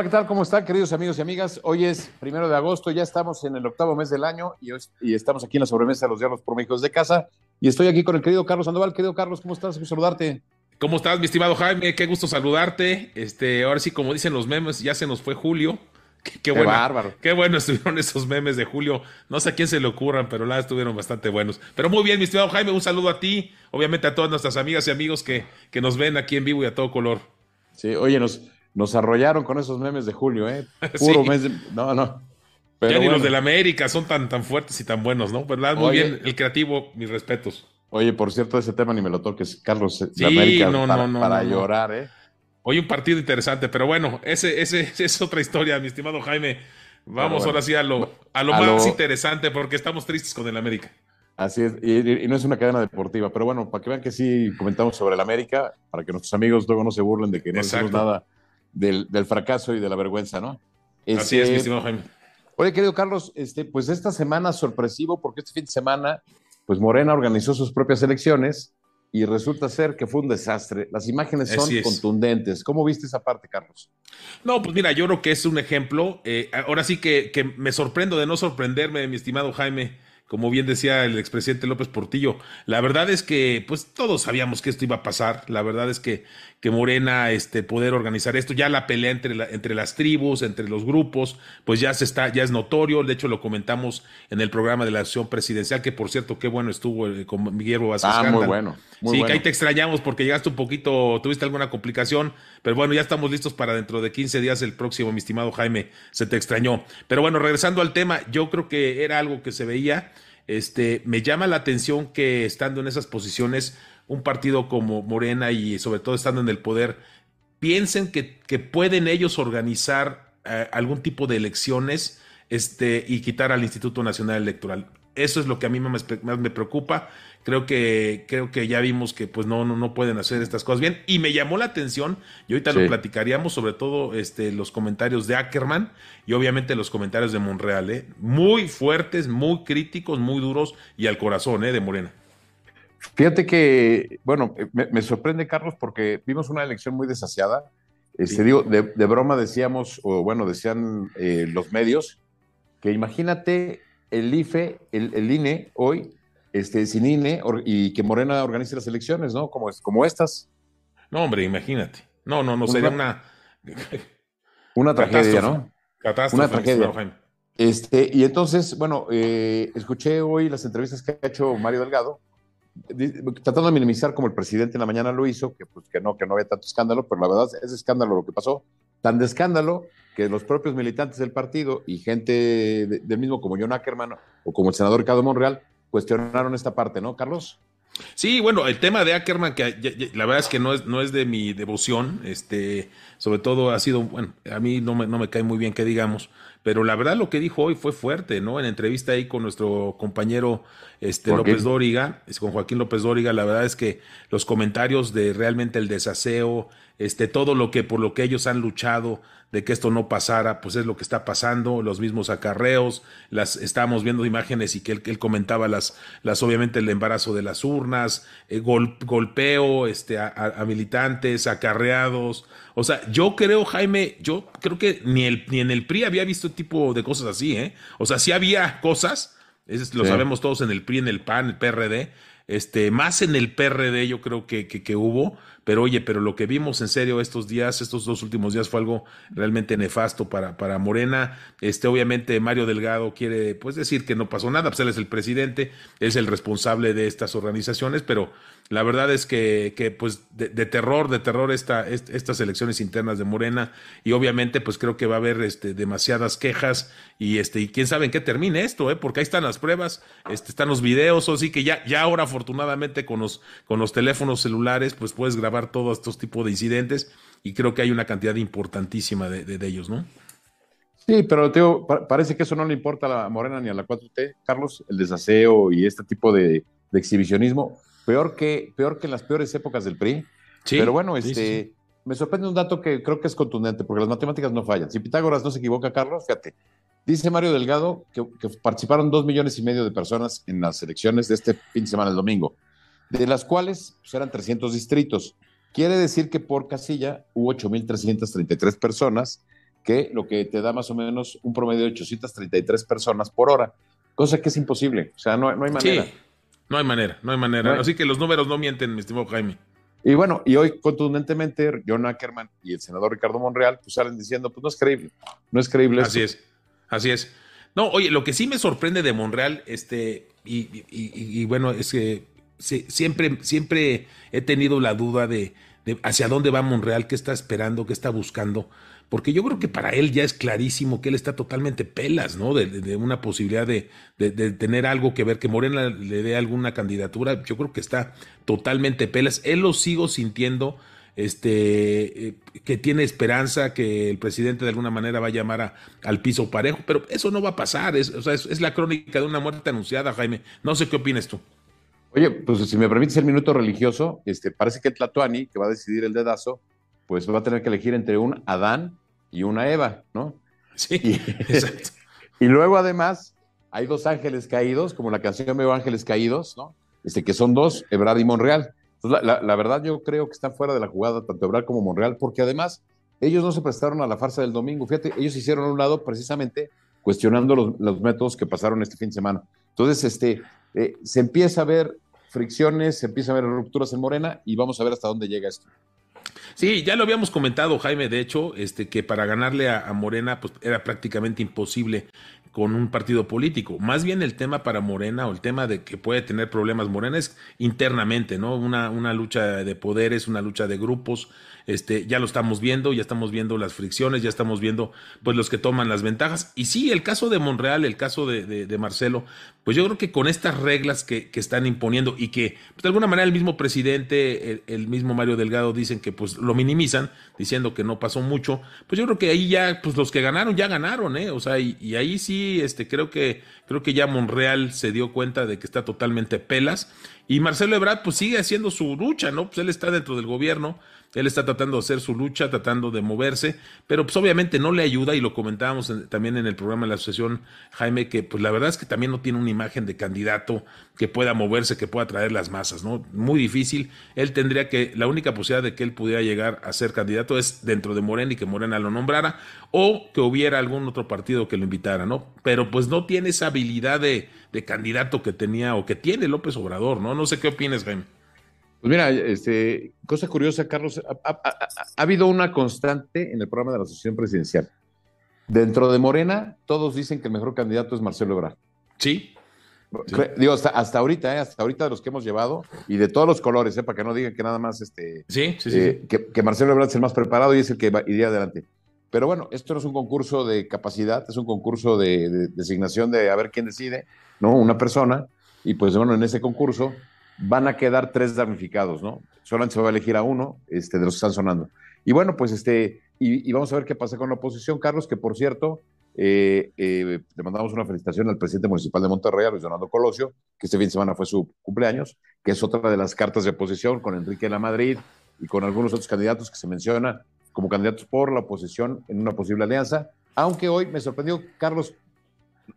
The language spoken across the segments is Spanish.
Hola, ¿qué tal? ¿Cómo están, queridos amigos y amigas? Hoy es primero de agosto, ya estamos en el octavo mes del año y, y estamos aquí en la sobremesa de los diálogos por México de casa. Y estoy aquí con el querido Carlos Sandoval. Querido Carlos, ¿cómo estás? Quiero saludarte. ¿Cómo estás, mi estimado Jaime? Qué gusto saludarte. Este, ahora sí, como dicen los memes, ya se nos fue Julio. Qué, bueno, bárbaro. Qué bueno estuvieron esos memes de Julio. No sé a quién se le ocurran, pero la estuvieron bastante buenos. Pero muy bien, mi estimado Jaime, un saludo a ti, obviamente a todas nuestras amigas y amigos que, que nos ven aquí en vivo y a todo color. Sí, oye, nos, nos arrollaron con esos memes de Julio, ¿eh? Puro mes No, no. Pero ya ni los de la América son tan, tan fuertes y tan buenos, ¿no? ¿Verdad? Muy bien, el creativo, mis respetos. Oye, por cierto, ese tema ni me lo toques, Carlos. Sí, América no, para, no, para llorar, ¿eh? Hoy un partido interesante, pero bueno, ese, ese, es otra historia, mi estimado Jaime. Vamos ahora sí a lo, a lo más interesante, porque estamos tristes con el América. Así es, y, no es una cadena deportiva, pero bueno, para que vean que sí comentamos sobre el América, para que nuestros amigos luego no se burlen de que no decimos nada del, fracaso y de la vergüenza, ¿no? Así es, mi este, estimado Jaime. Oye, querido Carlos, este, pues esta semana sorpresivo, porque este fin de semana, pues Morena organizó sus propias elecciones y resulta ser que fue un desastre. Las imágenes son contundentes. ¿Cómo viste esa parte, Carlos? No, pues mira, yo creo que es un ejemplo. Eh, ahora sí que, que, me sorprendo de no sorprenderme, mi estimado Jaime como bien decía el expresidente López Portillo, la verdad es que pues todos sabíamos que esto iba a pasar, la verdad es que, que Morena este, poder organizar esto, ya la pelea entre, entre las tribus, entre los grupos, pues ya se está, ya es notorio, de hecho lo comentamos en el programa de la acción presidencial, que por cierto, qué bueno estuvo eh, con Miguel Vázquez. Ah, muy bueno. sí, que ahí te extrañamos porque llegaste un poquito, tuviste alguna complicación, pero bueno, ya estamos listos para dentro de 15 días el próximo, mi estimado Jaime, se te extrañó. Pero bueno, regresando al tema, yo creo que era algo que se veía este, me llama la atención que estando en esas posiciones, un partido como Morena y sobre todo estando en el poder, piensen que, que pueden ellos organizar eh, algún tipo de elecciones este, y quitar al Instituto Nacional Electoral. Eso es lo que a mí más me preocupa. Creo que, creo que ya vimos que pues no, no, no pueden hacer estas cosas bien. Y me llamó la atención, y ahorita lo platicaríamos, sobre todo este, los comentarios de Ackerman y obviamente los comentarios de Monreal, ¿eh? muy fuertes, muy críticos, muy duros y al corazón ¿eh? de Morena. Fíjate que, bueno, me, sorprende, Carlos, porque vimos una elección muy desasiada. Este, digo, de, broma decíamos, o bueno, decían eh, los medios, que imagínate el IFE, el, el INE hoy, este, sin INE y que Morena organice las elecciones, ¿no? Como, como estas. No, hombre, imagínate. No, no, no, sería una. Una tragedia, ¿no? Catástrofe. Una tragedia. Este, y entonces, bueno, eh, escuché hoy las entrevistas que ha hecho Mario Delgado, tratando de minimizar como el presidente en la mañana lo hizo, que, pues, que no, que no había tanto escándalo, pero la verdad es escándalo lo que pasó, tan de escándalo que los propios militantes del partido y gente del mismo como John Ackerman o como el senador Ricardo Monreal cuestionaron esta parte, ¿no, Carlos? Sí, bueno, el tema de Ackerman, que la verdad es que no es, no es de mi devoción, este, sobre todo ha sido, bueno, a mí no me, no me cae muy bien que digamos, pero la verdad lo que dijo hoy fue fuerte, ¿no? En entrevista ahí con nuestro compañero este, López Dóriga, con Joaquín López Dóriga, la verdad es que los comentarios de realmente el desaseo, este, todo lo que por lo que ellos han luchado de que esto no pasara, pues es lo que está pasando, los mismos acarreos, las estábamos viendo imágenes y que él, él comentaba las, las, obviamente el embarazo de las urnas, eh, golpeo este, a, militantes, acarreados. O sea, yo creo, Jaime, yo creo que ni, el, ni en el PRI había visto tipo de cosas así, ¿eh? O sea, sí había cosas, lo sabemos todos en el PRI, en el PAN, el PRD, este, más en el PRD yo creo que, que, que hubo, pero oye, pero lo que vimos en serio estos días, estos dos últimos días fue algo realmente nefasto para, para Morena. Este, obviamente Mario Delgado quiere pues decir que no pasó nada, pues él es el presidente, es el responsable de estas organizaciones, pero la verdad es que, que pues de, terror, de terror esta, estas elecciones internas de Morena y obviamente pues creo que va a haber este, demasiadas quejas y este y quién sabe en qué termine esto, ¿eh? porque ahí están las pruebas, este, están los videos, así que ya, ya ahora afortunadamente con los, con los teléfonos celulares pues puedes grabar todos estos tipos de incidentes y creo que hay una cantidad importantísima de, de, ellos, ¿no? Sí, pero Teo, parece que eso no le importa a la Morena ni a la 4T, Carlos, el desaseo y este tipo de, de exhibicionismo peor que, peor que en las peores épocas del PRI. Pero bueno, este, me sorprende un dato que creo que es contundente, porque las matemáticas no fallan. Si Pitágoras no se equivoca, Carlos, fíjate, dice Mario Delgado que, participaron dos millones y medio de personas en las elecciones de este fin de semana, el domingo, de las cuales pues, eran 300 distritos. Quiere decir que por casilla hubo 8.333 personas que lo que te da más o menos un promedio de 833 personas por hora, cosa que es imposible. O sea, no, no hay manera. Sí, no hay manera, no hay manera. Así que los números no mienten, mi estimado Jaime. Y bueno, y hoy contundentemente John Ackerman y el senador Ricardo Monreal pues salen diciendo, pues no es creíble, no es creíble. Así es, así es. No, oye, lo que sí me sorprende de Monreal, este, y, bueno, es que siempre, siempre he tenido la duda de, de, hacia dónde va Monreal, qué está esperando, qué está buscando, porque yo creo que para él ya es clarísimo que él está totalmente pelas, ¿no? De, una posibilidad de, tener algo que ver, que Morena le dé alguna candidatura, yo creo que está totalmente pelas. Él lo sigo sintiendo este, eh, que tiene esperanza, que el presidente de alguna manera va a llamar al piso parejo, pero eso no va a pasar, es, o sea, es, la crónica de una muerte anunciada, Jaime. No sé qué opinas tú. Oye, pues si me permites el minuto religioso, este, parece que Tlatuani, que va a decidir el dedazo, pues va a tener que elegir entre un Adán y una Eva, ¿no? Sí, exacto. y luego además hay dos ángeles caídos, como la canción Veo Ángeles Caídos, ¿no? Este, que son dos, Ebrard y Monreal la, verdad yo creo que están fuera de la jugada tanto Ebrard como Monreal, porque además ellos no se prestaron a la farsa del domingo. Fíjate, ellos hicieron a un lado precisamente cuestionando los, métodos que pasaron este fin de semana. Entonces, este, eh, se empieza a ver fricciones, se empieza a ver rupturas en Morena y vamos a ver hasta dónde llega esto. Sí, ya lo habíamos comentado, Jaime, de hecho, este, que para ganarle a, a, Morena pues, era prácticamente imposible con un partido político. Más bien el tema para Morena o el tema de que puede tener problemas Morena es internamente, ¿no? Una, una lucha de poderes, una lucha de grupos, este, ya lo estamos viendo, ya estamos viendo las fricciones, ya estamos viendo pues los que toman las ventajas. Y sí, el caso de Monreal, el caso de, Marcelo, pues yo creo que con estas reglas que, están imponiendo y que pues, de alguna manera el mismo presidente, el, mismo Mario Delgado dicen que pues lo minimizan, diciendo que no pasó mucho, pues yo creo que ahí ya, pues los que ganaron, ya ganaron, ¿eh? O sea, y, ahí sí, este, creo que, creo que ya Monreal se dio cuenta de que está totalmente pelas. Y Marcelo Ebrard, pues sigue haciendo su lucha, ¿no? Pues él está dentro del gobierno, él está tratando de hacer su lucha, tratando de moverse, pero pues obviamente no le ayuda y lo comentábamos también en el programa de la asociación, Jaime, que pues la verdad es que también no tiene una imagen de candidato que pueda moverse, que pueda traer las masas, ¿no? Muy difícil. Él tendría que, la única posibilidad de que él pudiera llegar a ser candidato es dentro de Morena y que Morena lo nombrara o que hubiera algún otro partido que lo invitara, ¿no? Pero pues no tiene esa habilidad de, de candidato que tenía o que tiene López Obrador, ¿no? No sé qué opinas, Jaime. Pues mira, este, cosa curiosa, Carlos, ha, habido una constante en el programa de la Asociación Presidencial. Dentro de Morena, todos dicen que el mejor candidato es Marcelo Ebrard. Sí. Digo, hasta, hasta ahorita, ¿eh? hasta ahorita de los que hemos llevado, y de todos los colores, ¿eh? para que no digan que nada más este, sí, sí, eh, que, que, Marcelo Ebrard es el más preparado y es el que iría adelante. Pero bueno, esto no es un concurso de capacidad, es un concurso de, de designación de a ver quién decide, ¿no? Una persona, y pues bueno, en ese concurso van a quedar tres damnificados, ¿no? Solamente se va a elegir a uno este, de los que están sonando. Y bueno, pues este, y, vamos a ver qué pasa con la oposición, Carlos, que por cierto, eh, eh, le mandamos una felicitación al presidente municipal de Monterrey, Luis Donaldo Colosio, que este fin de semana fue su cumpleaños, que es otra de las cartas de oposición con Enrique de la Madrid y con algunos otros candidatos que se menciona como candidatos por la oposición en una posible alianza. Aunque hoy me sorprendió, Carlos,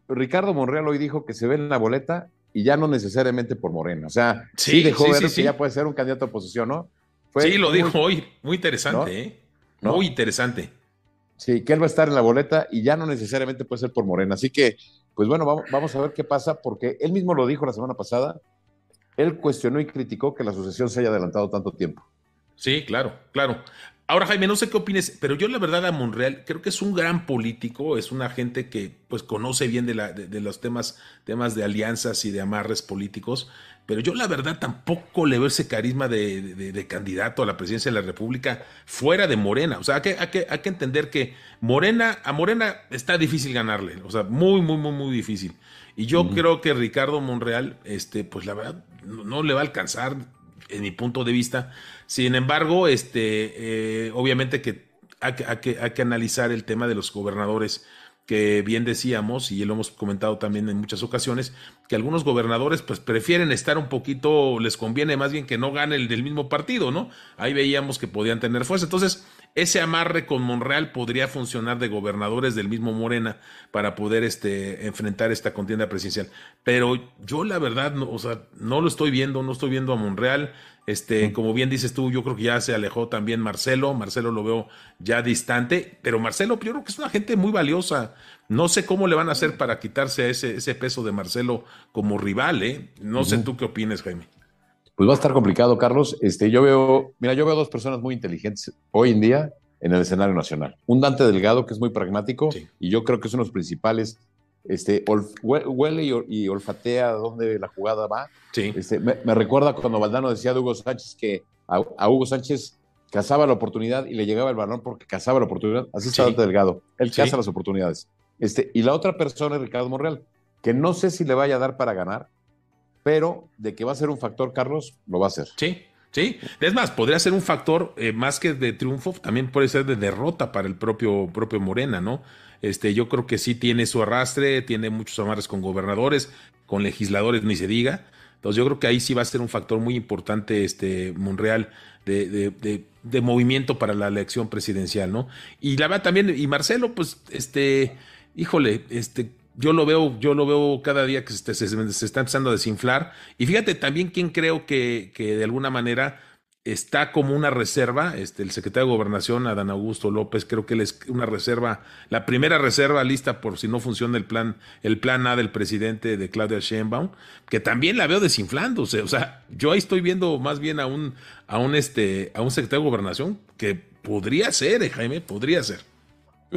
Ricardo Monreal hoy dijo que se ve en la boleta y ya no necesariamente por Morena. O sea, sí, dejó ver que ya puede ser un candidato a oposición, ¿no? sí, lo dijo hoy. Muy interesante, ¿eh? Muy interesante. Sí, que él va a estar en la boleta y ya no necesariamente puede ser por Morena. Así que, pues bueno, vamos, vamos a ver qué pasa, porque él mismo lo dijo la semana pasada. Él cuestionó y criticó que la asociación se haya adelantado tanto tiempo. Sí, claro, claro. Ahora, Jaime, no sé qué opines, pero yo la verdad a Monreal creo que es un gran político, es una gente que pues conoce bien de, la, de, los temas, temas de alianzas y de amarres políticos, pero yo la verdad tampoco le veo ese carisma de, candidato a la presidencia de la República fuera de Morena. O sea, hay que, hay que, hay que entender que Morena, a Morena está difícil ganarle, o sea, muy, muy, muy, muy difícil. Y yo creo que Ricardo Monreal, este, pues la verdad, no le va a alcanzar en mi punto de vista. Sin embargo, este, eh, obviamente que hay, que analizar el tema de los gobernadores que bien decíamos, y lo hemos comentado también en muchas ocasiones, que algunos gobernadores pues prefieren estar un poquito, les conviene más bien que no gane el del mismo partido, ¿no? Ahí veíamos que podían tener fuerza. Entonces, ese amarre con Monreal podría funcionar de gobernadores del mismo Morena para poder este, enfrentar esta contienda presidencial. Pero yo la verdad, no, o sea, no lo estoy viendo, no estoy viendo a Monreal. Este, como bien dices tú, yo creo que ya se alejó también Marcelo. Marcelo lo veo ya distante, pero Marcelo, yo creo que es una gente muy valiosa. No sé cómo le van a hacer para quitarse ese, ese peso de Marcelo como rival, ¿eh? No sé tú qué opinas, Jaime. Pues va a estar complicado, Carlos. Este, yo veo, mira, yo veo dos personas muy inteligentes hoy en día en el escenario nacional. Un Dante Delgado que es muy pragmático y yo creo que es uno de los principales. Este, huele y, olfatea dónde la jugada va. Sí. Este, me, recuerda cuando Valdano decía de Hugo Sánchez que a, Hugo Sánchez cazaba la oportunidad y le llegaba el balón porque cazaba la oportunidad. Así está Dante Delgado. Él caza las oportunidades. Este, y la otra persona es Ricardo Monreal, que no sé si le vaya a dar para ganar, pero de que va a ser un factor, Carlos, lo va a ser. Sí, sí. Es más, podría ser un factor eh, más que de triunfo, también puede ser de derrota para el propio, propio Morena, ¿no? Este, yo creo que sí tiene su arrastre, tiene muchos amarres con gobernadores, con legisladores, ni se diga. Entonces yo creo que ahí sí va a ser un factor muy importante, este, Monreal, de, de, de, movimiento para la elección presidencial, ¿no? Y la verdad también, y Marcelo, pues, este, híjole, este, yo lo veo, yo lo veo cada día que se, está empezando a desinflar. Y fíjate también quién creo que, que, de alguna manera está como una reserva, este, el secretario de Gobernación, Adán Augusto López, creo que él es una reserva, la primera reserva lista por si no funciona el plan, el plan A del presidente de Claudia Sheinbaum, que también la veo desinflándose. O sea, yo ahí estoy viendo más bien a un, a un, este, a un secretario de Gobernación que podría ser, eh, Jaime, podría ser.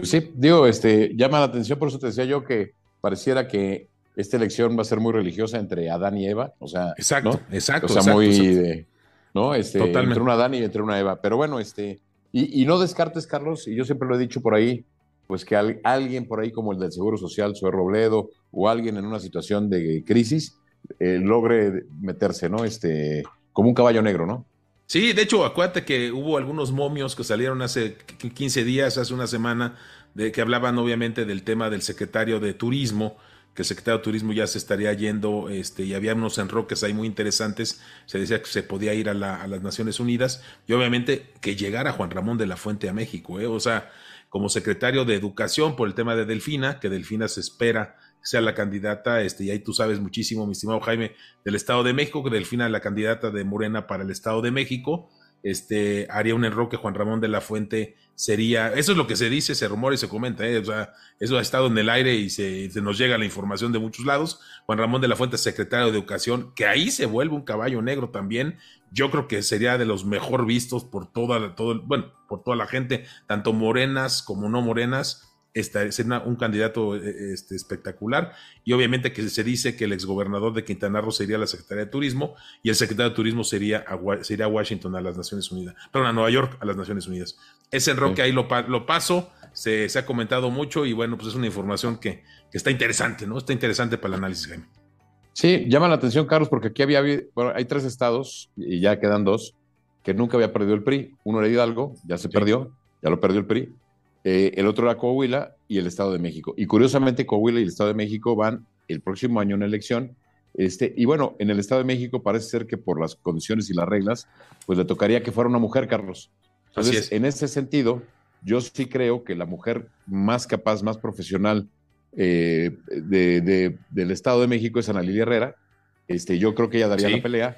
Sí, digo, este, llama la atención, por eso te decía yo que pareciera que esta elección va a ser muy religiosa entre Adán y Eva, o sea, exacto, exacto, o sea, muy ¿no? Este, entre una Adán y entre una Eva, pero bueno, este, y, no descartes, Carlos, y yo siempre lo he dicho por ahí, pues que alguien por ahí como el del Seguro Social, Sue Robledo, o alguien en una situación de crisis, eh, logre meterse, ¿no? Este, como un caballo negro, ¿no? Sí, de hecho, acuérdate que hubo algunos momios que salieron hace 15 días, hace una semana, de que hablaban obviamente del tema del secretario de Turismo, que el secretario de Turismo ya se estaría yendo, este, y había unos enroques ahí muy interesantes, se decía que se podía ir a, las Naciones Unidas, y obviamente que llegara Juan Ramón de la Fuente a México, ¿eh? o sea, como secretario de Educación por el tema de Delfina, que Delfina se espera sea la candidata, este, y ahí tú sabes muchísimo, mi estimado Jaime, del Estado de México, que Delfina es la candidata de Morena para el Estado de México, este, haría un enroque Juan Ramón de la Fuente sería, eso es lo que se dice, se rumora y se comenta, ¿eh? o sea, eso ha estado en el aire y se, nos llega la información de muchos lados. Juan Ramón de la Fuente, secretario de Educación, que ahí se vuelve un caballo negro también. Yo creo que sería de los mejor vistos por toda, todo, bueno, por toda la gente, tanto morenas como no morenas es un candidato eh, este, espectacular. Y obviamente que se dice que el exgobernador de Quintana Roo sería la Secretaría de Turismo y el secretario de Turismo sería a, sería Washington a las Naciones Unidas, perdón, a Nueva York a las Naciones Unidas. Ese enroque ahí lo, lo paso, se, ha comentado mucho y bueno, pues es una información que, está interesante, ¿no? Está interesante para el análisis, Jaime. Sí, llama la atención, Carlos, porque aquí había, bueno, hay tres estados y ya quedan dos que nunca había perdido el PRI. Uno era Hidalgo, ya se perdió, ya lo perdió el PRI eh, el otro era Coahuila y el Estado de México. Y curiosamente, Coahuila y el Estado de México van el próximo año en elección. Este, y bueno, en el Estado de México parece ser que por las condiciones y las reglas, pues le tocaría que fuera una mujer, Carlos. Entonces, en ese sentido, yo sí creo que la mujer más capaz, más profesional eh, del Estado de México es Ana Lilia Herrera. Este, yo creo que ella daría la pelea.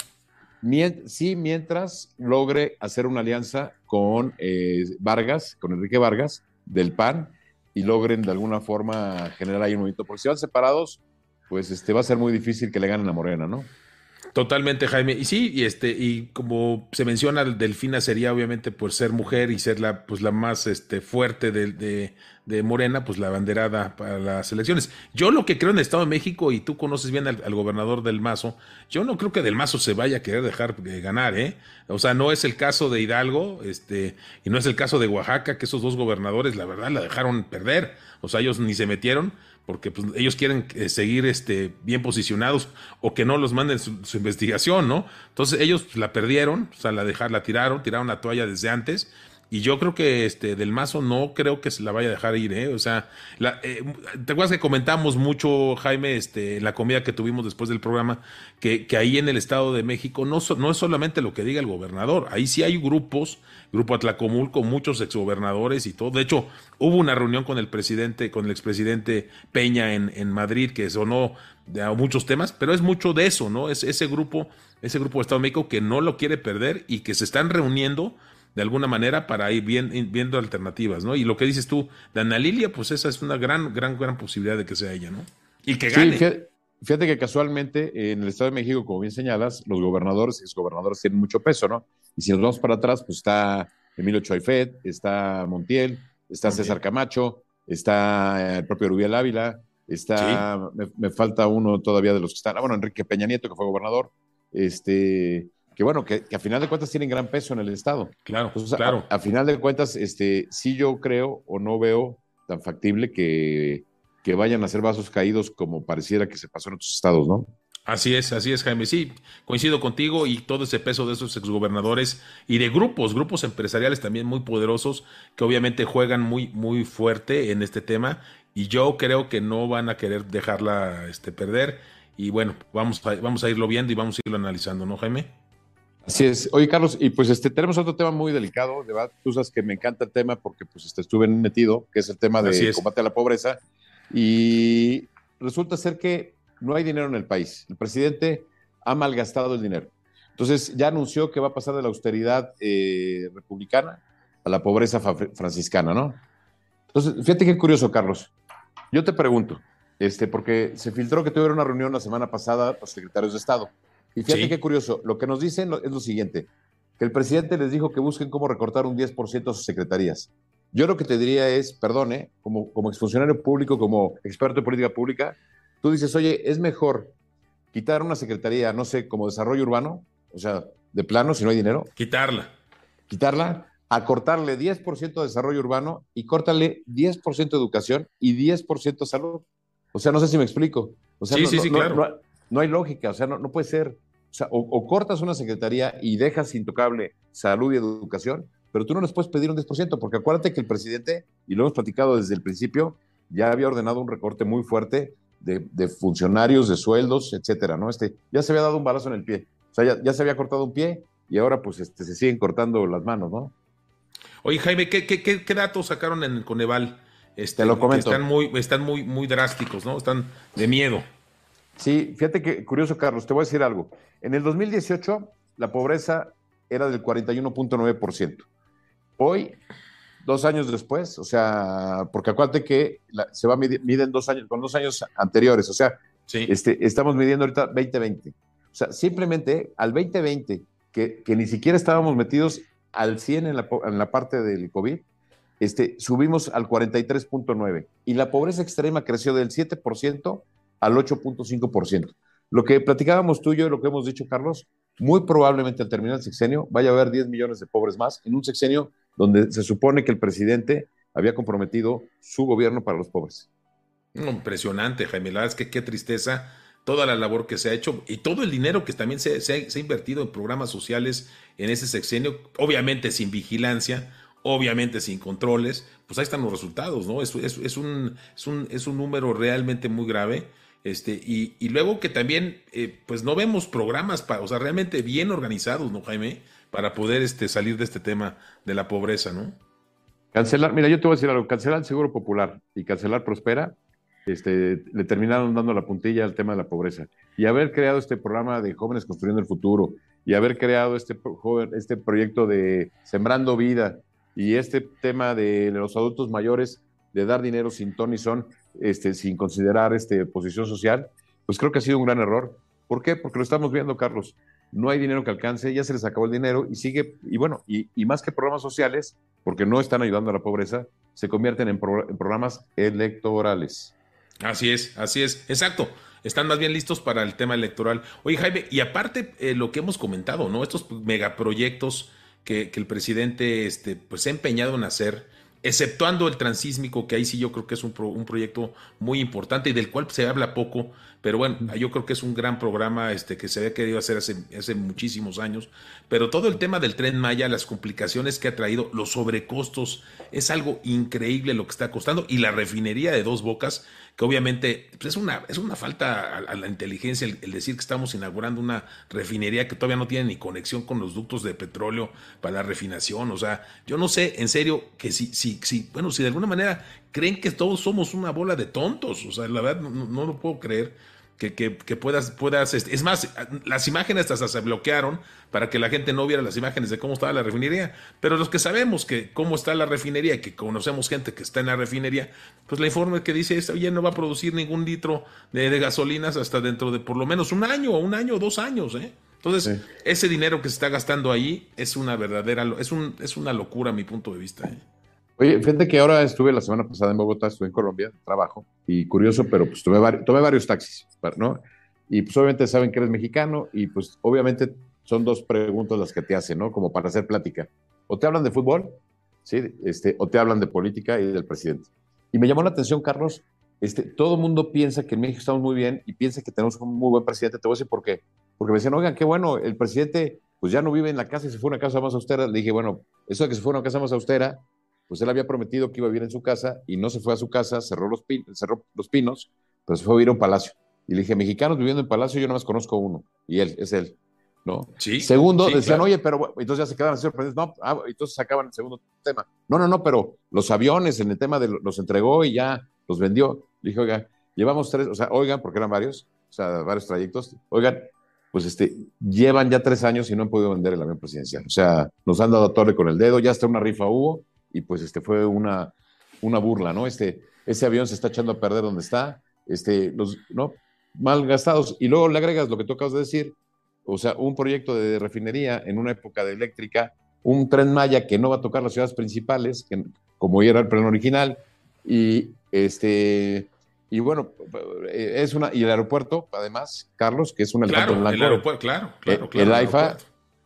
sí, mientras logre hacer una alianza con eh, Vargas, con Enrique Vargas, del PAN y logren de alguna forma generar ahí un movimiento. Porque si van separados, pues este, va a ser muy difícil que le ganen a Morena, ¿no? Totalmente, Jaime. Y sí, y este, y como se menciona, Delfina sería obviamente por ser mujer y ser la, pues la más este, fuerte de, de, Morena, pues la banderada para las elecciones. Yo lo que creo en el Estado de México, y tú conoces bien al, gobernador del Mazo, yo no creo que del Mazo se vaya a querer dejar de ganar, ¿eh? O sea, no es el caso de Hidalgo, este, y no es el caso de Oaxaca, que esos dos gobernadores, la verdad, la dejaron perder. O sea, ellos ni se metieron porque pues, ellos quieren eh, seguir este, bien posicionados o que no los manden su, investigación, ¿no? Entonces ellos la perdieron, o sea, la dejaron, la tiraron, tiraron la toalla desde antes Y yo creo que este del Mazo no creo que se la vaya a dejar ir, ¿eh? O sea, la, eh, ¿te acuerdas que comentamos mucho, Jaime, este, en la comida que tuvimos después del programa, que, que ahí en el Estado de México no, no es solamente lo que diga el gobernador, ahí sí hay grupos, Grupo Atlacomulco, muchos exgobernadores y todo. De hecho, hubo una reunión con el presidente, con el expresidente Peña en, en Madrid, que sonó de muchos temas, pero es mucho de eso, ¿no? Es ese grupo, ese grupo de Estado de México que no lo quiere perder y que se están reuniendo de alguna manera para ir viendo alternativas, ¿no? Y lo que dices tú, de Ana Lilia, pues esa es una gran, gran, gran posibilidad de que sea ella, ¿no? Y que gane. fíjate, que casualmente en el Estado de México, como bien señalas, los gobernadores y exgobernadores tienen mucho peso, ¿no? Y si nos vamos para atrás, pues está Emilio Choifet, está Montiel, está César Camacho, está el propio Rubiel Ávila, está, me, falta uno todavía de los que están, ah, bueno, Enrique Peña Nieto, que fue gobernador, este, que bueno, que, a final de cuentas tienen gran peso en el Estado. Claro, claro. A, final de cuentas, este, sí yo creo o no veo tan factible que, que vayan a ser vasos caídos como pareciera que se pasó en otros estados, ¿no? Así es, así es, Jaime. Sí, coincido contigo y todo ese peso de esos exgobernadores y de grupos, grupos empresariales también muy poderosos que obviamente juegan muy, muy fuerte en este tema y yo creo que no van a querer dejarla este, perder y bueno, vamos a, vamos a irlo viendo y vamos a irlo analizando, ¿no, Jaime? Así es. Oye, Carlos, y pues este, tenemos otro tema muy delicado, de verdad, tú sabes que me encanta el tema porque pues este, estuve metido, que es el tema de combate a la pobreza, y resulta ser que no hay dinero en el país. El presidente ha malgastado el dinero. Entonces ya anunció que va a pasar de la austeridad eh, republicana a la pobreza franciscana, ¿no? Entonces, fíjate qué curioso, Carlos. Yo te pregunto, este, porque se filtró que tuvieron una reunión la semana pasada los secretarios de Estado. Y fíjate qué curioso, lo que nos dicen es lo siguiente, que el presidente les dijo que busquen cómo recortar un 10% a sus secretarías. Yo lo que te diría es, perdone, como, como exfuncionario público, como experto en política pública, tú dices, oye, es mejor quitar una secretaría, no sé, como desarrollo urbano, o sea, de plano, si no hay dinero. Quitarla. Quitarla, acortarle 10% de desarrollo urbano y córtale 10% de educación y 10% salud. O sea, no sé si me explico. O sea, sí, sí, sí, claro no hay lógica, o sea, no, puede ser. O, sea, o, cortas una secretaría y dejas intocable salud y educación, pero tú no les puedes pedir un 10%, porque acuérdate que el presidente, y lo hemos platicado desde el principio, ya había ordenado un recorte muy fuerte de, funcionarios, de sueldos, etcétera, ¿no? Este, ya se había dado un balazo en el pie, o sea, ya, se había cortado un pie y ahora pues este, se siguen cortando las manos, ¿no? Oye, Jaime, ¿qué, qué, datos sacaron en el Coneval? Este, Te lo comento. están muy, están muy, muy drásticos, ¿no? Están de miedo. Sí, fíjate que curioso, Carlos, te voy a decir algo. En el 2018, la pobreza era del 41.9%. Hoy, dos años después, o sea, porque acuérdate que se va a medir, miden dos años, con dos años anteriores, o sea, este, estamos midiendo ahorita 2020. O sea, simplemente al 2020, que, que ni siquiera estábamos metidos al 100 en la, en la parte del COVID, este, subimos al 43.9 y la pobreza extrema creció del 7% al 8.5%. Lo que platicábamos tú y yo, lo que hemos dicho, Carlos, muy probablemente al terminar el sexenio vaya a haber 10 millones de pobres más en un sexenio donde se supone que el presidente había comprometido su gobierno para los pobres. Impresionante, Jaime. La verdad es que qué tristeza toda la labor que se ha hecho y todo el dinero que también se, ha invertido en programas sociales en ese sexenio, obviamente sin vigilancia, obviamente sin controles, pues ahí están los resultados, ¿no? Es, es, un, es, un, es un número realmente muy grave este, y, luego que también, eh, pues no vemos programas, para, o sea, realmente bien organizados, ¿no, Jaime? Para poder este, salir de este tema de la pobreza, ¿no? Cancelar, mira, yo te voy a decir algo, cancelar el Seguro Popular y cancelar Prospera, este, le terminaron dando la puntilla al tema de la pobreza. Y haber creado este programa de Jóvenes Construyendo el Futuro y haber creado este, este proyecto de Sembrando Vida y este tema de los adultos mayores, de dar dinero sin ton ni son, este, sin considerar este, posición social, pues creo que ha sido un gran error. ¿Por qué? Porque lo estamos viendo, Carlos. No hay dinero que alcance, ya se les acabó el dinero y sigue, y bueno, y, más que programas sociales, porque no están ayudando a la pobreza, se convierten en, programas electorales. Así es, así es, exacto. Están más bien listos para el tema electoral. Oye, Jaime, y aparte eh, lo que hemos comentado, ¿no? Estos megaproyectos que, que el presidente este, pues, se ha empeñado en hacer, exceptuando el transísmico, que ahí sí yo creo que es un, un, proyecto muy importante y del cual se habla poco, pero bueno, yo creo que es un gran programa este, que se había querido hacer hace, hace muchísimos años, pero todo el tema del tren Maya, las complicaciones que ha traído, los sobrecostos, es algo increíble lo que está costando y la refinería de dos bocas que obviamente pues, es, una, es una falta a, la inteligencia el, decir que estamos inaugurando una refinería que todavía no tiene ni conexión con los ductos de petróleo para la refinación. O sea, yo no sé, en serio, que si, si, si bueno, si de alguna manera creen que todos somos una bola de tontos, o sea, la verdad no, no lo puedo creer que, que, puedas, puedas, este, es más, las imágenes hasta se bloquearon para que la gente no viera las imágenes de cómo estaba la refinería, pero los que sabemos que cómo está la refinería y que conocemos gente que está en la refinería, pues la informe que dice, esta ya no va a producir ningún litro de, gasolinas hasta dentro de por lo menos un año, o un año o dos años, ¿eh? Entonces, ese dinero que se está gastando ahí es una verdadera, es, un, es una locura a mi punto de vista. ¿eh? Oye, fíjate que ahora estuve la semana pasada en Bogotá, estuve en Colombia, trabajo, y curioso, pero pues tomé, varios taxis, ¿no? Y pues obviamente saben que eres mexicano y pues obviamente son dos preguntas las que te hacen, ¿no? Como para hacer plática. O te hablan de fútbol, ¿sí? Este, o te hablan de política y del presidente. Y me llamó la atención, Carlos, este, todo el mundo piensa que en México estamos muy bien y piensa que tenemos un muy buen presidente. Te voy a decir por qué. Porque me decían, oigan, qué bueno, el presidente pues ya no vive en la casa y se fue a una casa más austera. Le dije, bueno, eso de que se fue a una casa más austera pues él había prometido que iba a vivir en su casa y no se fue a su casa, cerró los, cerró los pinos, pero se fue a vivir a un palacio. Y le dije, mexicanos viviendo en palacio, yo nada más conozco uno, y él, es él. ¿no? Sí, segundo, decían, oye, pero entonces ya se quedaban sorprendidos, no, ah, entonces sacaban el segundo tema. No, no, no, pero los aviones en el tema de los entregó y ya los vendió. Le dije, oiga, llevamos tres, o sea, oigan, porque eran varios, o sea, varios trayectos, oigan, pues este, llevan ya tres años y no han podido vender el avión presidencial. O sea, nos han dado a torre con el dedo, ya hasta una rifa hubo, y pues este fue una, una burla, ¿no? Este, ese avión se está echando a perder donde está, este, los, ¿no? Mal gastados. Y luego le agregas lo que tú acabas de decir, o sea, un proyecto de refinería en una época de eléctrica, un tren Maya que no va a tocar las ciudades principales, que, como era el plan original, y este y bueno, es una y el aeropuerto, además, Carlos, que es un claro, El aeropuerto, claro, claro, claro. El AIFA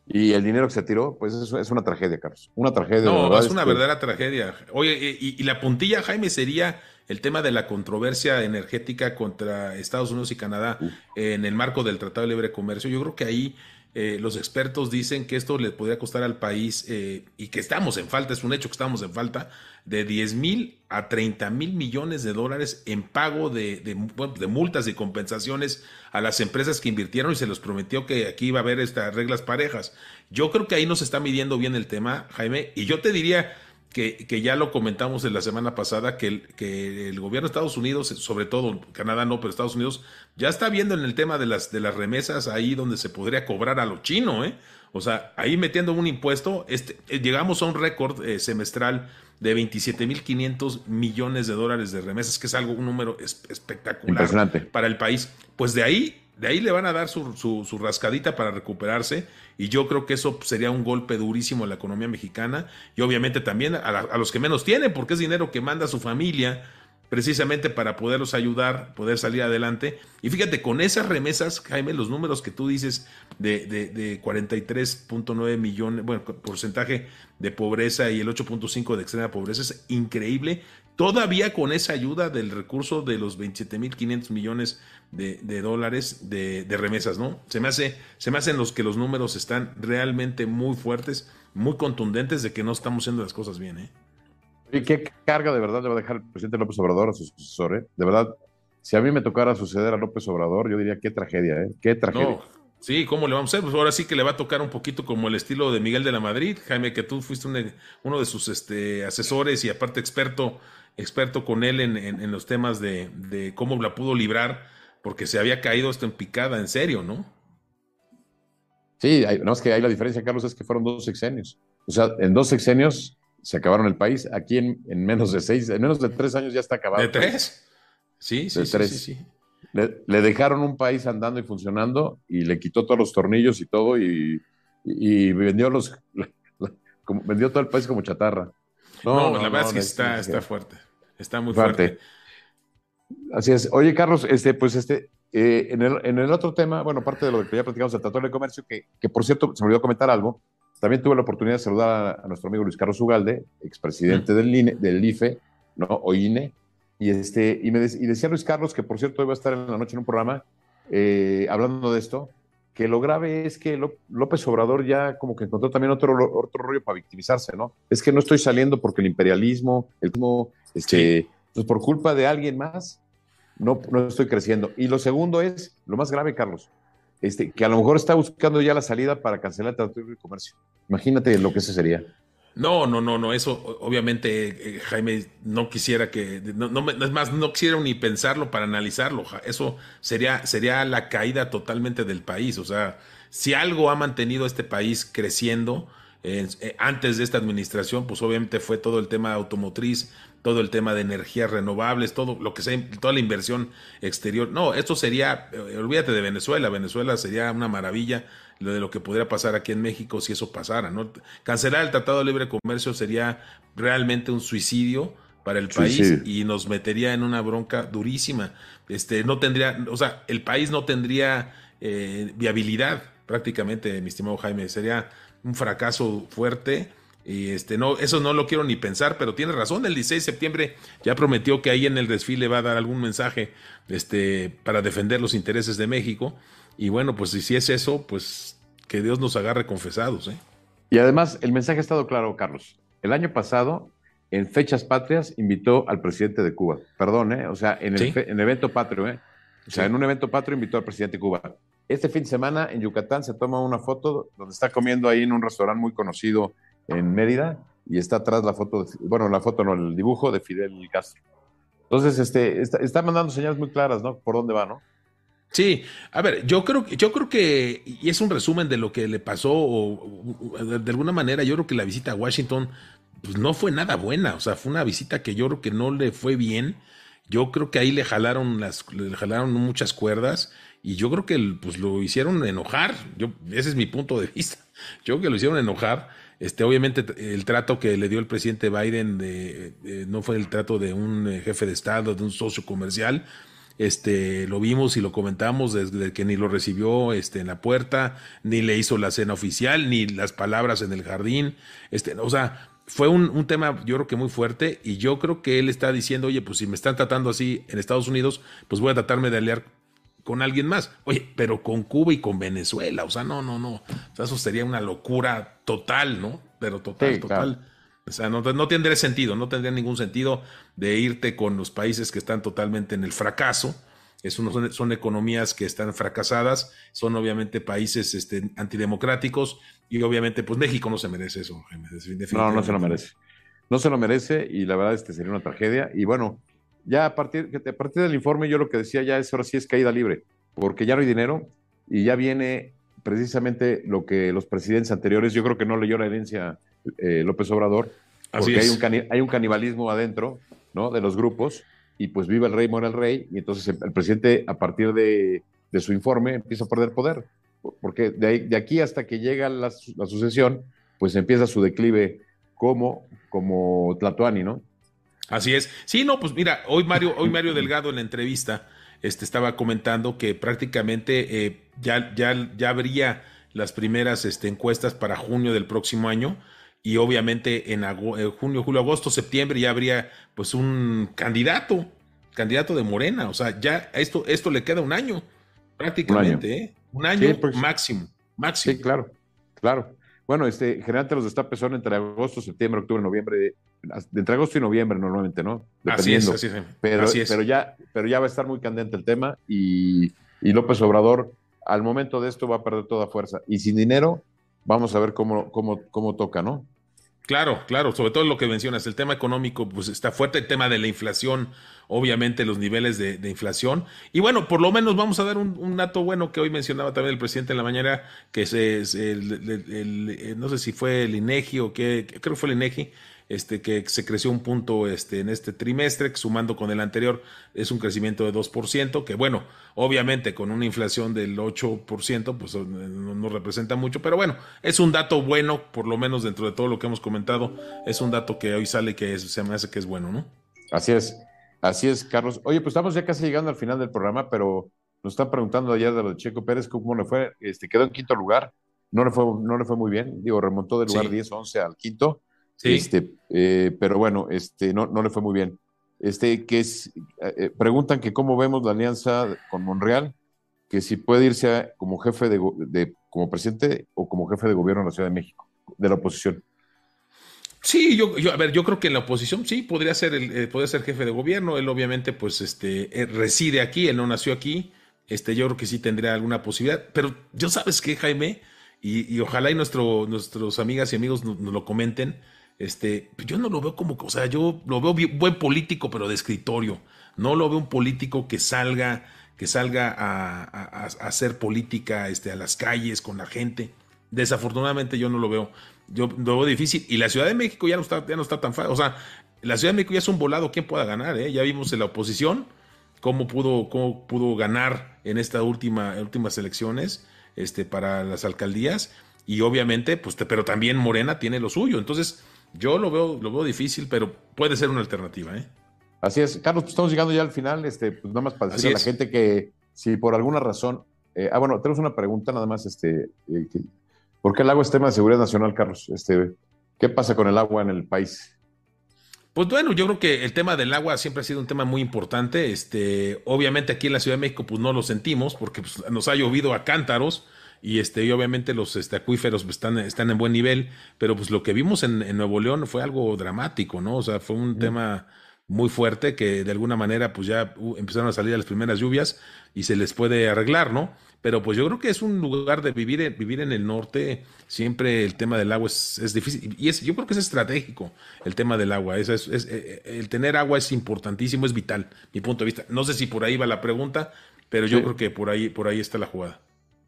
y el dinero que se tiró, pues es una tragedia, Carlos. Una tragedia. No, es una verdadera tragedia. Oye, y, la puntilla, Jaime, sería el tema de la controversia energética contra Estados Unidos y Canadá en el marco del Tratado de Libre Comercio. Yo creo que ahí eh, los expertos dicen que esto le podría costar al país eh, y que estamos en falta, es un hecho que estamos en falta, de 10 mil a 30 mil millones de dólares en pago de, de, de, multas y compensaciones a las empresas que invirtieron y se les prometió que aquí iba a haber estas reglas parejas. Yo creo que ahí nos está midiendo bien el tema, Jaime, y yo te diría que, ya lo comentamos en la semana pasada, que el, que el gobierno de Estados Unidos, sobre todo Canadá no, pero Estados Unidos, ya está viendo en el tema de las, de las remesas ahí donde se podría cobrar a lo chino, ¿eh? O sea, ahí metiendo un impuesto, este, eh, llegamos a un récord eh, semestral de 27.500 millones de dólares de remesas, que es algo, un número espectacular para el país. Pues de ahí de ahí le van a dar su, su, rascadita para recuperarse y yo creo que eso sería un golpe durísimo a la economía mexicana y obviamente también a, a, los que menos tienen, porque es dinero que manda su familia precisamente para poderlos ayudar, poder salir adelante. Y fíjate, con esas remesas, Jaime, los números que tú dices de, de, de 43.9 millones, bueno, porcentaje de pobreza y el 8.5 de extrema pobreza es increíble. Todavía con esa ayuda del recurso de los 27.500 millones de, de dólares de, remesas, ¿no? Se me, hace, se me hacen los que los números están realmente muy fuertes, muy contundentes de que no estamos haciendo las cosas bien, ¿eh? ¿Y qué carga de verdad le va a dejar el presidente López Obrador a su sucesor? Eh? De verdad, si a mí me tocara suceder a López Obrador, yo diría qué tragedia, ¿eh? Qué tragedia. sí, ¿cómo le vamos a hacer? Pues ahora sí que le va a tocar un poquito como el estilo de Miguel de la Madrid, Jaime, que tú fuiste uno de sus este, asesores y aparte experto, experto con él en, los temas de, de, cómo la pudo librar, porque se había caído esto en picada, en serio, ¿no? Sí, nada más que hay la diferencia, Carlos, es que fueron dos sexenios. O sea, en dos sexenios se acabaron el país. Aquí en, menos de seis, en menos de tres años ya está acabado. ¿De tres? Sí, sí, sí, sí, Le, dejaron un país andando y funcionando y le quitó todos los tornillos y todo y, vendió los vendió todo el país como chatarra. No, la verdad es que está, está fuerte. Está muy fuerte. Así es. Oye, Carlos, este, pues este, eh, en, el, en, el, otro tema, bueno, parte de lo que ya platicamos del Tratado de Comercio, que, que por cierto, se me olvidó comentar algo, También tuve la oportunidad de saludar a, nuestro amigo Luis Carlos Ugalde, expresidente del, INE, del IFE, ¿no? o INE, y, este, y, me y decía Luis Carlos, que por cierto iba a estar en la noche en un programa eh, hablando de esto, que lo grave es que López Obrador ya como que encontró también otro, otro rollo para victimizarse, ¿no? Es que no estoy saliendo porque el imperialismo, el este, pues por culpa de alguien más, no, no estoy creciendo. Y lo segundo es, lo más grave, Carlos, este, que a lo mejor está buscando ya la salida para cancelar el Tratado de Comercio. Imagínate lo que ese sería. No, no, no, no, eso obviamente eh, Jaime no quisiera que, no, no, es más, no quisiera ni pensarlo para analizarlo, eso sería, sería la caída totalmente del país, o sea, si algo ha mantenido este país creciendo eh, antes de esta administración, pues obviamente fue todo el tema automotriz, todo el tema de energías renovables, todo lo que sea, toda la inversión exterior. No, esto sería, eh, olvídate de Venezuela, Venezuela sería una maravilla de lo que podría pasar aquí en México si eso pasara. ¿no? Cancelar el Tratado de Libre Comercio sería realmente un suicidio para el país y nos metería en una bronca durísima. Este, no tendría, o sea, el país no tendría eh, viabilidad prácticamente, mi estimado Jaime. Sería un fracaso fuerte. Y este, no, eso no lo quiero ni pensar, pero tiene razón. El 16 de septiembre ya prometió que ahí en el desfile va a dar algún mensaje este, para defender los intereses de México. Y bueno, pues si es eso, pues que Dios nos agarre confesados. ¿eh? Y además, el mensaje ha estado claro, Carlos. El año pasado, en fechas patrias, invitó al presidente de Cuba. Perdón, ¿eh? O sea, en el, evento patrio, ¿eh? O sea, en un evento patrio invitó al presidente de Cuba. Este fin de semana en Yucatán se toma una foto donde está comiendo ahí en un restaurante muy conocido en Mérida y está atrás la foto, bueno, la foto no, el dibujo de Fidel Castro. Entonces, este, está, está mandando señales muy claras, ¿no? Por dónde va, ¿no? Sí, a ver, yo creo, yo creo que, y es un resumen de lo que le pasó, o, de, alguna manera, yo creo que la visita a Washington, pues no fue nada buena, o sea, fue una visita que yo creo que no le fue bien. Yo creo que ahí le jalaron las, le jalaron muchas cuerdas y yo creo que pues lo hicieron enojar. Yo, ese es mi punto de vista. Yo creo que lo hicieron enojar. Este, obviamente el trato que le dio el presidente Biden de, no fue el trato de un eh, jefe de Estado, de un socio comercial, este, lo vimos y lo comentamos desde que ni lo recibió este, en la puerta, ni le hizo la cena oficial, ni las palabras en el jardín. Este, o sea, fue un, tema yo creo que muy fuerte y yo creo que él está diciendo, oye, pues si me están tratando así en Estados Unidos, pues voy a tratarme de aliar con alguien más. Oye, pero con Cuba y con Venezuela, o sea, no, no, no. O sea, eso sería una locura total, ¿no? Pero total, total. O sea, no, tendría sentido, no tendría ningún sentido de irte con los países que están totalmente en el fracaso. Es son, son, economías que están fracasadas, son obviamente países este, antidemocráticos y obviamente pues México no se merece eso. No, no se lo merece. No se lo merece y la verdad este sería una tragedia. Y bueno, ya a partir, a partir del informe yo lo que decía ya es ahora sí es caída libre, porque ya no hay dinero y ya viene precisamente lo que los presidentes anteriores, yo creo que no leyó la herencia eh, López Obrador, porque hay un, hay un canibalismo adentro, ¿no? De los grupos, y pues vive el rey, muere el rey, y entonces el, presidente, a partir de, su informe, empieza a perder poder, porque de, aquí hasta que llega la, sucesión, pues empieza su declive como, como Tlatuani, ¿no? Así es. Sí, no, pues mira, hoy Mario, hoy Mario Delgado en la entrevista este, estaba comentando que prácticamente eh, ya, ya, ya habría las primeras este, encuestas para junio del próximo año y obviamente en eh, junio, julio, agosto, septiembre ya habría pues un candidato, candidato de Morena, o sea, ya esto, esto le queda un año prácticamente, un año, ¿eh? pues, máximo, máximo. Sí, claro, claro. Bueno, este, generalmente los destapes son entre agosto, septiembre, octubre, noviembre, entre agosto y noviembre normalmente, ¿no? Dependiendo. Así es, así Pero, pero, ya, pero ya va a estar muy candente el tema y, y López Obrador al momento de esto va a perder toda fuerza. Y sin dinero, vamos a ver cómo, cómo, cómo toca, ¿no? Claro, claro, sobre todo lo que mencionas, el tema económico, pues está fuerte, el tema de la inflación, obviamente los niveles de, inflación. Y bueno, por lo menos vamos a dar un, dato bueno que hoy mencionaba también el presidente en la mañana, que es, el, no sé si fue el INEGI o qué, creo que fue el INEGI, este, que se creció un punto este, en este trimestre, sumando con el anterior es un crecimiento de 2%, que bueno, obviamente con una inflación del 8%, pues no, representa mucho, pero bueno, es un dato bueno, por lo menos dentro de todo lo que hemos comentado, es un dato que hoy sale que se me hace que es bueno, ¿no? Así es, así es, Carlos. Oye, pues estamos ya casi llegando al final del programa, pero nos están preguntando ayer de lo de Checo Pérez, ¿cómo le fue? Este, quedó en quinto lugar no le fue, no le fue muy bien. Digo, remontó del lugar 10 11 al quinto. Este, eh, pero bueno, este, no, no le fue muy bien. Este, que es, eh, preguntan que cómo vemos la alianza con Monreal, que si puede irse como jefe de, como presidente o como jefe de gobierno en la Ciudad de México, de la oposición. Sí, yo, yo, a ver, yo creo que en la oposición sí podría ser el, eh, ser jefe de gobierno. Él obviamente, pues, este, reside aquí, él no nació aquí. Este, yo creo que sí tendría alguna posibilidad. Pero yo sabes que, Jaime, y, ojalá y nuestro, nuestros amigas y amigos nos, lo comenten. Este, yo no lo veo como, o sea, yo lo veo buen político, pero de escritorio. No lo veo un político que salga, que salga a, hacer política este, a las calles con la gente. Desafortunadamente yo no lo veo. Yo lo veo difícil. Y la Ciudad de México ya no está, ya no está tan fácil. O sea, la Ciudad de México ya es un volado. ¿Quién pueda ganar? Eh? Ya vimos en la oposición cómo pudo, cómo pudo ganar en estas última, últimas elecciones este, para las alcaldías. Y obviamente, pues, pero también Morena tiene lo suyo. Entonces, yo lo veo, lo veo difícil, pero puede ser una alternativa. ¿eh? Así es. Carlos, pues estamos llegando ya al final. Este, pues nada más para decirle a la gente que si por alguna razón. Eh, ah, bueno, tenemos una pregunta nada más. Este, eh, ¿Por qué el agua es tema de seguridad nacional, Carlos? Este, ¿Qué pasa con el agua en el país? Pues bueno, yo creo que el tema del agua siempre ha sido un tema muy importante. Este, obviamente aquí en la Ciudad de México, pues no lo sentimos porque pues, nos ha llovido a cántaros y este, y obviamente los este, acuíferos están, están en buen nivel, pero pues lo que vimos en, Nuevo León fue algo dramático, ¿no? O sea, fue un tema muy fuerte que de alguna manera pues ya uh, empezaron a salir las primeras lluvias y se les puede arreglar, ¿no? Pero pues yo creo que es un lugar de vivir, vivir en el norte, siempre el tema del agua es, difícil y es, yo creo que es estratégico el tema del agua, es, es, eh, eh, el tener agua es importantísimo, es vital, mi punto de vista. No sé si por ahí va la pregunta, pero yo creo que por ahí, por ahí está la jugada.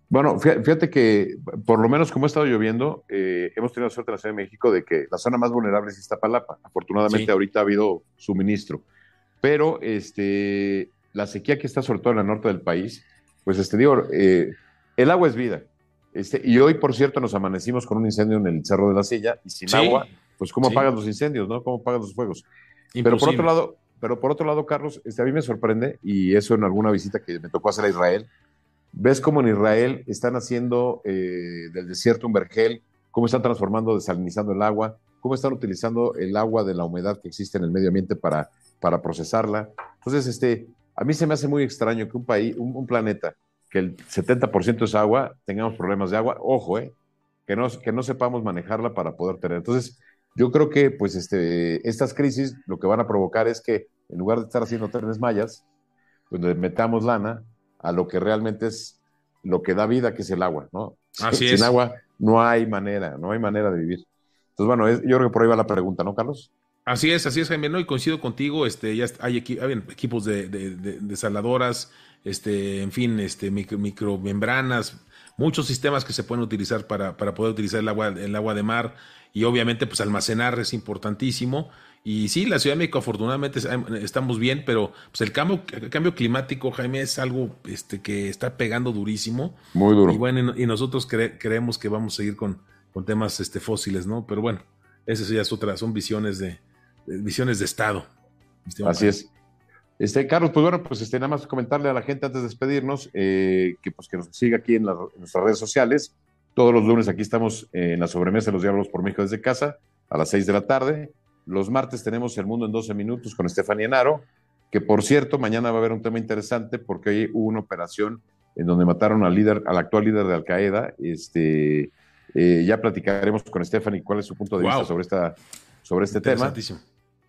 Bueno, fíjate que por lo menos como ha estado lloviendo, eh, hemos tenido suerte en la Ciudad de México de que la zona más vulnerable es Iztapalapa. Afortunadamente ahorita ha habido suministro, pero este, la sequía que está sobre todo en el norte del país, pues este digo, eh, el agua es vida. Este, y hoy, por cierto, nos amanecimos con un incendio en el Cerro de la Silla y sin agua, pues cómo apagan los incendios, ¿no? ¿Cómo apagan los fuegos? Pero por otro lado, pero por otro lado, Carlos, este, a mí me sorprende, y eso en alguna visita que me tocó hacer a Israel, ves cómo en Israel están haciendo eh, del desierto un vergel, cómo están transformando, desalinizando el agua, cómo están utilizando el agua de la humedad que existe en el medio ambiente para, para procesarla. Entonces, este, a mí se me hace muy extraño que un país, un, planeta, que el 70% es agua, tengamos problemas de agua. Ojo, eh, que, no, que no sepamos manejarla para poder tener. Entonces, yo creo que pues este, estas crisis lo que van a provocar es que en lugar de estar haciendo trenes mayas, pues metamos lana a lo que realmente es lo que da vida, que es el agua, ¿no? Así Sin agua no hay manera, no hay manera de vivir. Entonces, bueno, yo creo que por ahí va la pregunta, ¿no, Carlos? Así es, así es, Jaime, ¿no? Y coincido contigo, este, ya hay, equipos de, de, este, en fin, este, micromembranas, muchos sistemas que se pueden utilizar para, para poder utilizar el agua, el agua de mar y obviamente pues almacenar es importantísimo y sí, la Ciudad de México afortunadamente estamos bien, pero pues el cambio, cambio climático, Jaime, es algo este, que está pegando durísimo. Muy duro. Y bueno, y, nosotros creemos que vamos a seguir con, con temas este, fósiles, ¿no? Pero bueno, esas ya es otra, son visiones de, visiones de Estado. Así es. Este, Carlos, pues bueno, pues este, nada más comentarle a la gente antes de despedirnos eh, que, pues, que nos siga aquí en, en, nuestras redes sociales. Todos los lunes aquí estamos en la sobremesa de los diálogos por México desde casa a las 6 de la tarde. Los martes tenemos El Mundo en 12 Minutos con Estefania Naro, que por cierto, mañana va a haber un tema interesante porque hoy hubo una operación en donde mataron al líder, al actual líder de Al Qaeda. Este, eh, ya platicaremos con Stephanie cuál es su punto de vista sobre, esta, sobre este tema.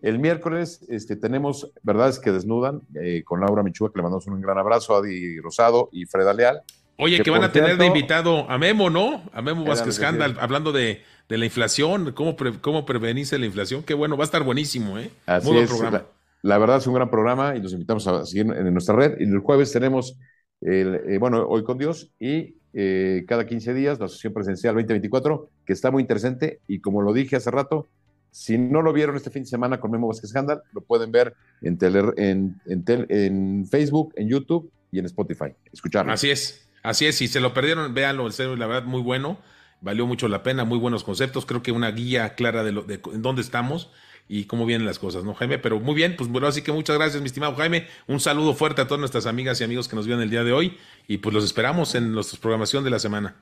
El miércoles este, tenemos Verdades que Desnudan eh, con Laura Michúa, que le mandamos un gran abrazo, a Adi Rosado y Freda Leal. Oye, que, van a tener de invitado a Memo, ¿no? A Memo Vázquez Handal, hablando de, la inflación, cómo, cómo prevenirse la inflación. Qué bueno, va a estar buenísimo, ¿eh? Así Muy buen programa. La, verdad es un gran programa y los invitamos a seguir en nuestra red. Y el jueves tenemos, el, eh, bueno, Hoy con Dios y eh, cada 15 días la Asociación Presencial 2024, que está muy interesante. Y como lo dije hace rato, si no lo vieron este fin de semana con Memo Vázquez Handal, lo pueden ver en, en, en, en Facebook, en YouTube y en Spotify. Escucharlo. Así es. Así es, si se lo perdieron, véanlo, en serio, la verdad, muy bueno. Valió mucho la pena, muy buenos conceptos. Creo que una guía clara de, lo, de en dónde estamos y cómo vienen las cosas, ¿no, Jaime? Pero muy bien, pues bueno, así que muchas gracias, mi estimado Jaime. Un saludo fuerte a todas nuestras amigas y amigos que nos vieron el día de hoy y pues los esperamos en nuestra programación de la semana.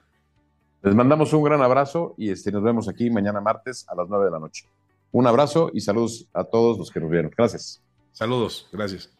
Les mandamos un gran abrazo y este, nos vemos aquí mañana martes a las 9 de la noche. Un abrazo y saludos a todos los que nos vieron. Gracias. Saludos, gracias.